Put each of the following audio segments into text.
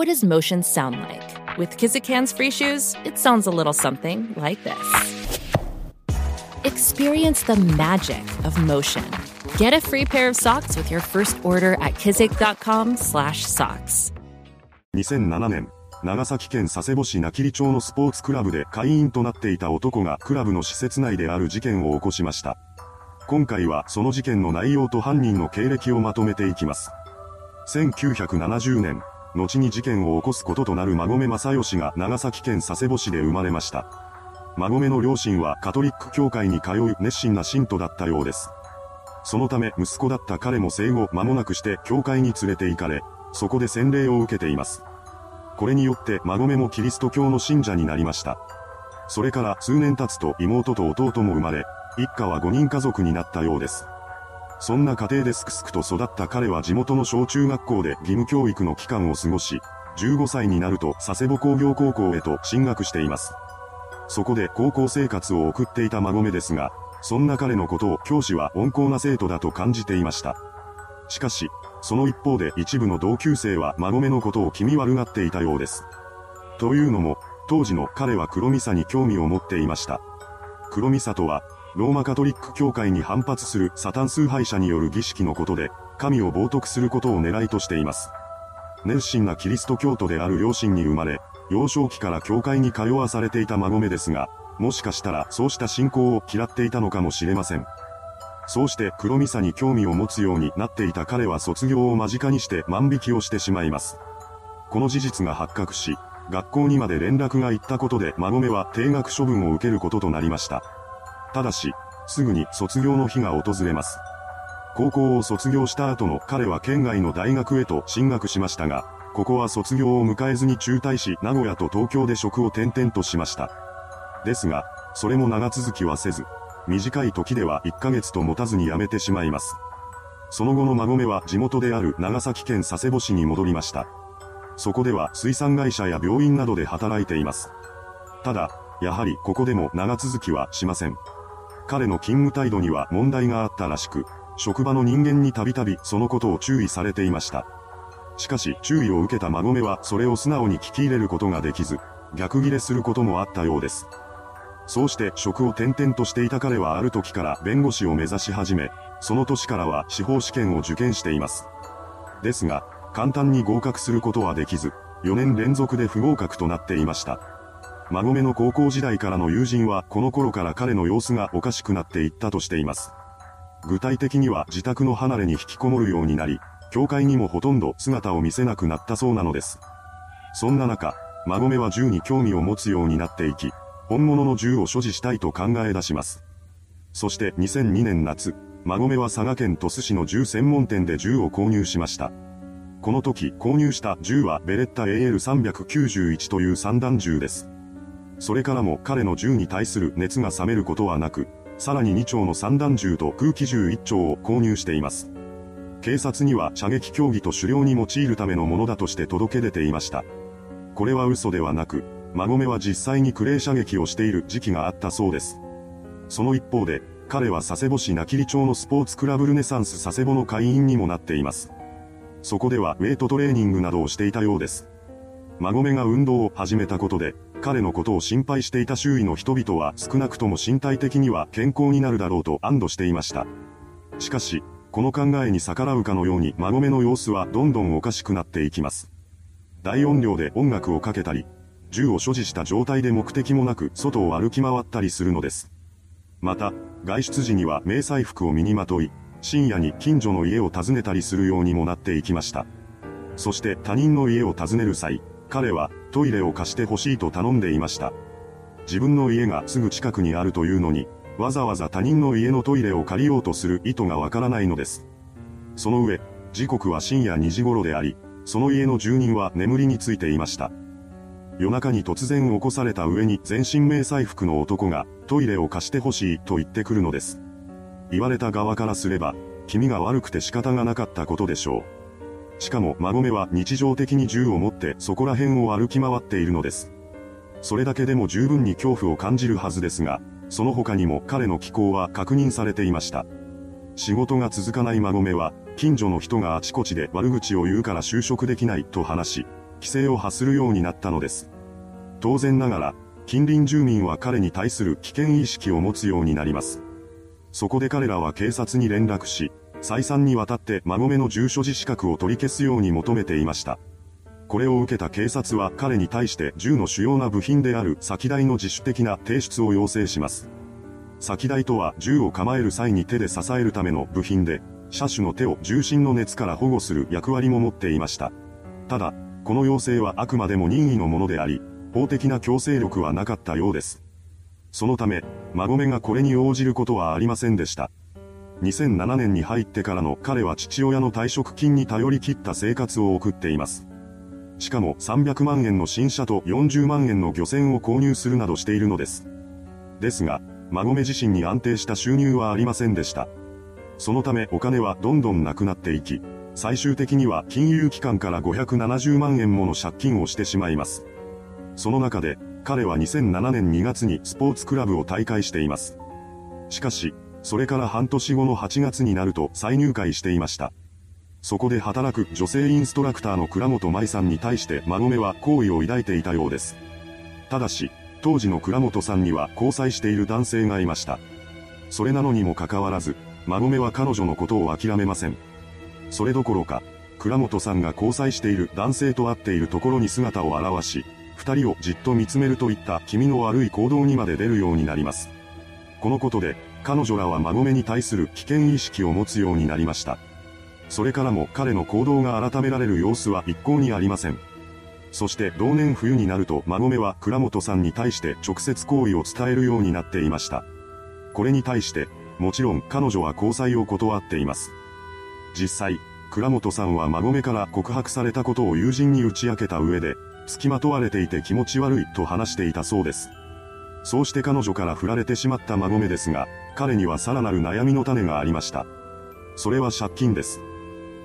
What does motion sound like? With Kizikans free shoes, it sounds a little something like this. Experience the magic of motion. Get a free pair of socks with your first order at kizik.com/socks. 2007年、長崎県佐世保市名切町のスポーツクラブで会員となっていた男がクラブの施設内である事件を起こしました。今回はその事件の内容と犯人の経歴をまとめていきます。1970年、後に事件を起こすこととなる馬込正義が長崎県佐世保市で生まれました。馬込の両親はカトリック教会に通う熱心な信徒だったようです。そのため息子だった彼も生後間もなくして教会に連れて行かれ、そこで洗礼を受けています。これによって馬込もキリスト教の信者になりました。それから数年経つと妹と弟も生まれ、一家は5人家族になったようです。そんな家庭ですくすくと育った彼は地元の小中学校で義務教育の期間を過ごし、15歳になると佐世保工業高校へと進学しています。そこで高校生活を送っていた馬込ですが、そんな彼のことを教師は温厚な生徒だと感じていました。しかし、その一方で一部の同級生は馬込のことを気味悪がっていたようです。というのも、当時の彼は黒ミサに興味を持っていました。黒ミサとは、ローマカトリック教会に反発するサタン崇拝者による儀式のことで、神を冒涜することを狙いとしています。熱心なキリスト教徒である両親に生まれ、幼少期から教会に通わされていた馬込ですが、もしかしたらそうした信仰を嫌っていたのかもしれません。そうして黒ミサに興味を持つようになっていた彼は卒業を間近にして万引きをしてしまいます。この事実が発覚し、学校にまで連絡が行ったことで馬込は定額処分を受けることとなりました。ただし、すぐに卒業の日が訪れます。高校を卒業した後の彼は県外の大学へと進学しましたが、ここは卒業を迎えずに中退し名古屋と東京で職を転々としました。ですが、それも長続きはせず、短い時では1ヶ月と持たずに辞めてしまいます。その後の馬込は地元である長崎県佐世保市に戻りました。そこでは水産会社や病院などで働いています。ただ、やはりここでも長続きはしません。彼の勤務態度には問題があったらしく、職場の人間にたびたびそのことを注意されていました。しかし注意を受けた馬込はそれを素直に聞き入れることができず、逆ギレすることもあったようです。そうして職を転々としていた彼はある時から弁護士を目指し始め、その年からは司法試験を受験しています。ですが、簡単に合格することはできず、4年連続で不合格となっていました。馬込の高校時代からの友人はこの頃から彼の様子がおかしくなっていったとしています。具体的には自宅の離れに引きこもるようになり、教会にもほとんど姿を見せなくなったそうなのです。そんな中、馬込は銃に興味を持つようになっていき、本物の銃を所持したいと考え出します。そして2002年夏、馬込は佐賀県鳥栖市の銃専門店で銃を購入しました。この時購入した銃はベレッタ AL391 という散弾銃です。それからも彼の銃に対する熱が冷めることはなく、さらに2丁の散弾銃と空気銃1丁を購入しています。警察には射撃競技と狩猟に用いるためのものだとして届け出ていました。これは嘘ではなく、馬込は実際にクレー射撃をしている時期があったそうです。その一方で、彼は佐世保市名切町のスポーツクラブルネサンス佐世保の会員にもなっています。そこではウェイトトレーニングなどをしていたようです。馬込が運動を始めたことで、彼のことを心配していた周囲の人々は少なくとも身体的には健康になるだろうと安堵していました。しかし、この考えに逆らうかのように馬込の様子はどんどんおかしくなっていきます。大音量で音楽をかけたり、銃を所持した状態で目的もなく外を歩き回ったりするのです。また、外出時には迷彩服を身にまとい、深夜に近所の家を訪ねたりするようにもなっていきました。そして他人の家を訪ねる際、彼はトイレを貸してほしいと頼んでいました。自分の家がすぐ近くにあるというのに、わざわざ他人の家のトイレを借りようとする意図がわからないのです。その上、時刻は深夜2時頃であり、その家の住人は眠りについていました。夜中に突然起こされた上に全身迷彩服の男がトイレを貸してほしいと言ってくるのです。言われた側からすれば、君が悪くて仕方がなかったことでしょう。しかも、孫めは日常的に銃を持ってそこら辺を歩き回っているのです。それだけでも十分に恐怖を感じるはずですが、その他にも彼の気候は確認されていました。仕事が続かない孫めは、近所の人があちこちで悪口を言うから就職できないと話し、規制を発するようになったのです。当然ながら、近隣住民は彼に対する危険意識を持つようになります。そこで彼らは警察に連絡し、再三にわたって孫めの住所自資格を取り消すように求めていました。これを受けた警察は彼に対して銃の主要な部品である先台の自主的な提出を要請します。先台とは銃を構える際に手で支えるための部品で、車種の手を重心の熱から保護する役割も持っていました。ただ、この要請はあくまでも任意のものであり、法的な強制力はなかったようです。そのため、孫めがこれに応じることはありませんでした。2007年に入ってからの彼は父親の退職金に頼り切った生活を送っています。しかも300万円の新車と40万円の漁船を購入するなどしているのです。ですが、孫め自身に安定した収入はありませんでした。そのためお金はどんどんなくなっていき、最終的には金融機関から570万円もの借金をしてしまいます。その中で、彼は2007年2月にスポーツクラブを退会しています。しかし、それから半年後の8月になると再入会していました。そこで働く女性インストラクターの倉本舞さんに対して孫めは好意を抱いていたようです。ただし、当時の倉本さんには交際している男性がいました。それなのにもかかわらず、孫めは彼女のことを諦めません。それどころか、倉本さんが交際している男性と会っているところに姿を現し、二人をじっと見つめるといった気味の悪い行動にまで出るようになります。このことで、彼女らは孫めに対する危険意識を持つようになりました。それからも彼の行動が改められる様子は一向にありません。そして同年冬になると孫めは倉本さんに対して直接行為を伝えるようになっていました。これに対して、もちろん彼女は交際を断っています。実際、倉本さんは孫めから告白されたことを友人に打ち明けた上で、付きまとわれていて気持ち悪いと話していたそうです。そうして彼女から振られてしまった孫めですが、彼にはさらなる悩みの種がありました。それは借金です。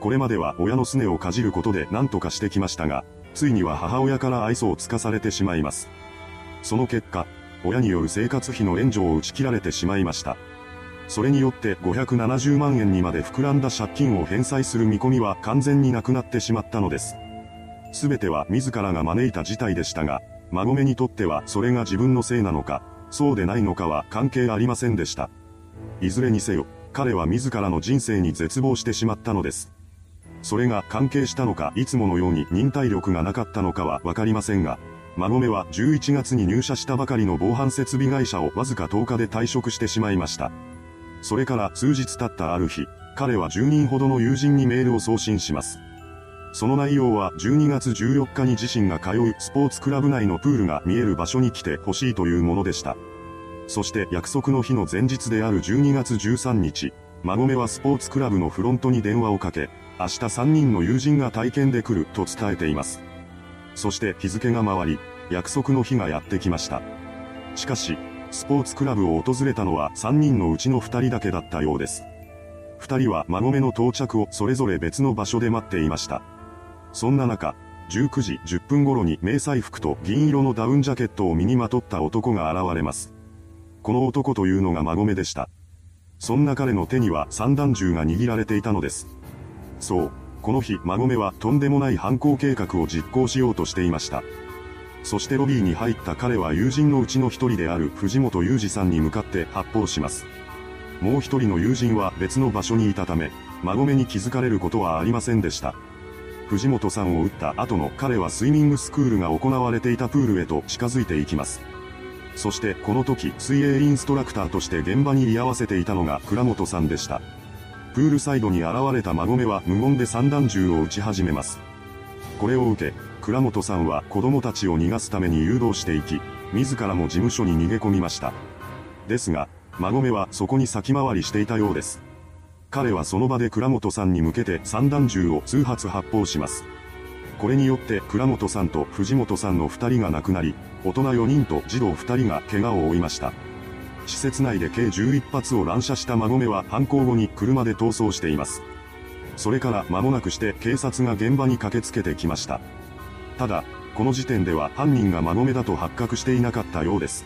これまでは親のすねをかじることで何とかしてきましたが、ついには母親から愛想をつかされてしまいます。その結果、親による生活費の援助を打ち切られてしまいました。それによって570万円にまで膨らんだ借金を返済する見込みは完全になくなってしまったのです。すべては自らが招いた事態でしたが、孫めにとってはそれが自分のせいなのか、そうでないのかは関係ありませんでした。いずれにせよ、彼は自らの人生に絶望してしまったのです。それが関係したのかいつものように忍耐力がなかったのかはわかりませんが、孫めは11月に入社したばかりの防犯設備会社をわずか10日で退職してしまいました。それから数日経ったある日、彼は10人ほどの友人にメールを送信します。その内容は12月14日に自身が通うスポーツクラブ内のプールが見える場所に来てほしいというものでした。そして約束の日の前日である12月13日、孫めはスポーツクラブのフロントに電話をかけ、明日3人の友人が体験で来ると伝えています。そして日付が回り、約束の日がやってきました。しかし、スポーツクラブを訪れたのは3人のうちの2人だけだったようです。2人は孫めの到着をそれぞれ別の場所で待っていました。そんな中、19時10分頃に迷彩服と銀色のダウンジャケットを身にまとった男が現れます。この男というのが孫目でした。そんな彼の手には散弾銃が握られていたのです。そう、この日孫目はとんでもない犯行計画を実行しようとしていました。そしてロビーに入った彼は友人のうちの一人である藤本裕二さんに向かって発砲します。もう一人の友人は別の場所にいたため、孫目に気づかれることはありませんでした。藤本さんを撃った後の彼はスイミングスクールが行われていたプールへと近づいていきます。そしてこの時水泳インストラクターとして現場に居合わせていたのが倉本さんでした。プールサイドに現れた孫めは無言で散弾銃を撃ち始めます。これを受け、倉本さんは子供たちを逃がすために誘導していき、自らも事務所に逃げ込みました。ですが、孫めはそこに先回りしていたようです。彼はその場で倉本さんに向けて散弾銃を数発発砲します。これによって倉本さんと藤本さんの2人が亡くなり、大人4人と児童2人が怪我を負いました。施設内で計11発を乱射した馬込は犯行後に車で逃走しています。それから間もなくして警察が現場に駆けつけてきました。ただ、この時点では犯人が馬込だと発覚していなかったようです。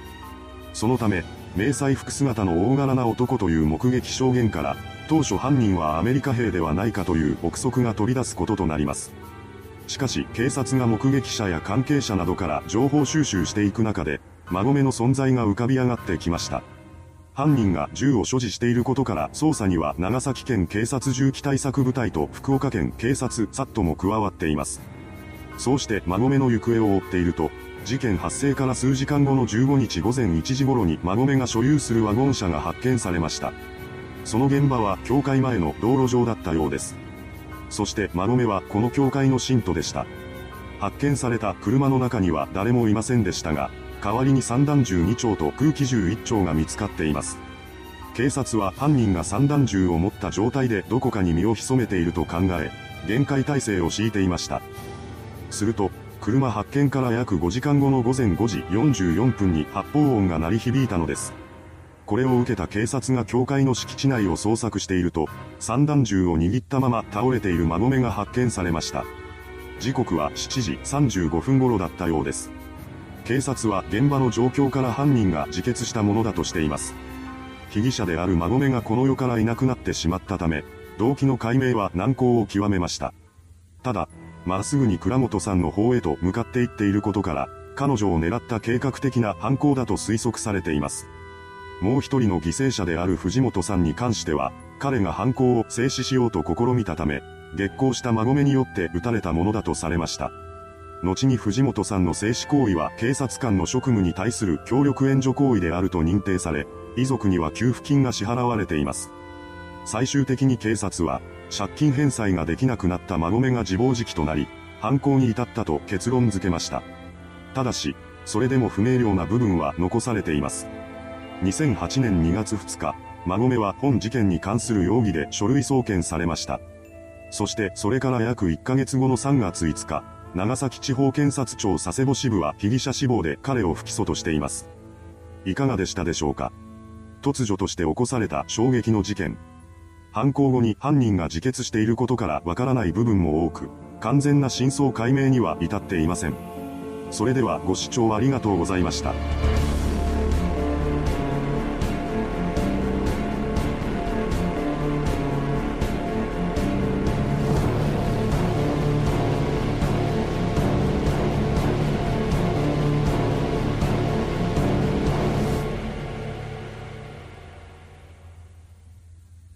そのため、迷彩服姿の大柄な男という目撃証言から、当初犯人はアメリカ兵ではないかという憶測が飛び出すこととなります。しかし警察が目撃者や関係者などから情報収集していく中で、馬込の存在が浮かび上がってきました。犯人が銃を所持していることから捜査には長崎県警察銃器対策部隊と福岡県警察サットも加わっています。そうして馬込の行方を追っていると、事件発生から数時間後の15日午前1時頃に馬込が所有するワゴン車が発見されました。その現場は教会前の道路上だったようです。そして馬込はこの教会の信徒でした。発見された車の中には誰もいませんでしたが、代わりに散弾銃2丁と空気銃1丁が見つかっています。警察は犯人が散弾銃を持った状態でどこかに身を潜めていると考え、厳戒態勢を敷いていました。すると、車発見から約5時間後の午前5時44分に発砲音が鳴り響いたのです。これを受けた警察が教会の敷地内を捜索していると、散弾銃を握ったまま倒れている馬込が発見されました。時刻は7時35分頃だったようです。警察は現場の状況から犯人が自決したものだとしています。被疑者である馬込がこの世からいなくなってしまったため、動機の解明は難航を極めました。ただ、まっすぐに倉本さんの方へと向かっていっていることから、彼女を狙った計画的な犯行だと推測されています。もう一人の犠牲者である藤本さんに関しては、彼が犯行を静止しようと試みたため、激高した馬込によって撃たれたものだとされました。後に藤本さんの静止行為は警察官の職務に対する協力援助行為であると認定され、遺族には給付金が支払われています。最終的に警察は、借金返済ができなくなった馬込が自暴自棄となり、犯行に至ったと結論付けました。ただし、それでも不明瞭な部分は残されています。2008年2月2日、馬込は本事件に関する容疑で書類送検されました。そしてそれから約1ヶ月後の3月5日、長崎地方検察庁佐世保支部は被疑者死亡で彼を不起訴としています。いかがでしたでしょうか突如として起こされた衝撃の事件。犯行後に犯人が自決していることからわからない部分も多く、完全な真相解明には至っていません。それではご視聴ありがとうございました。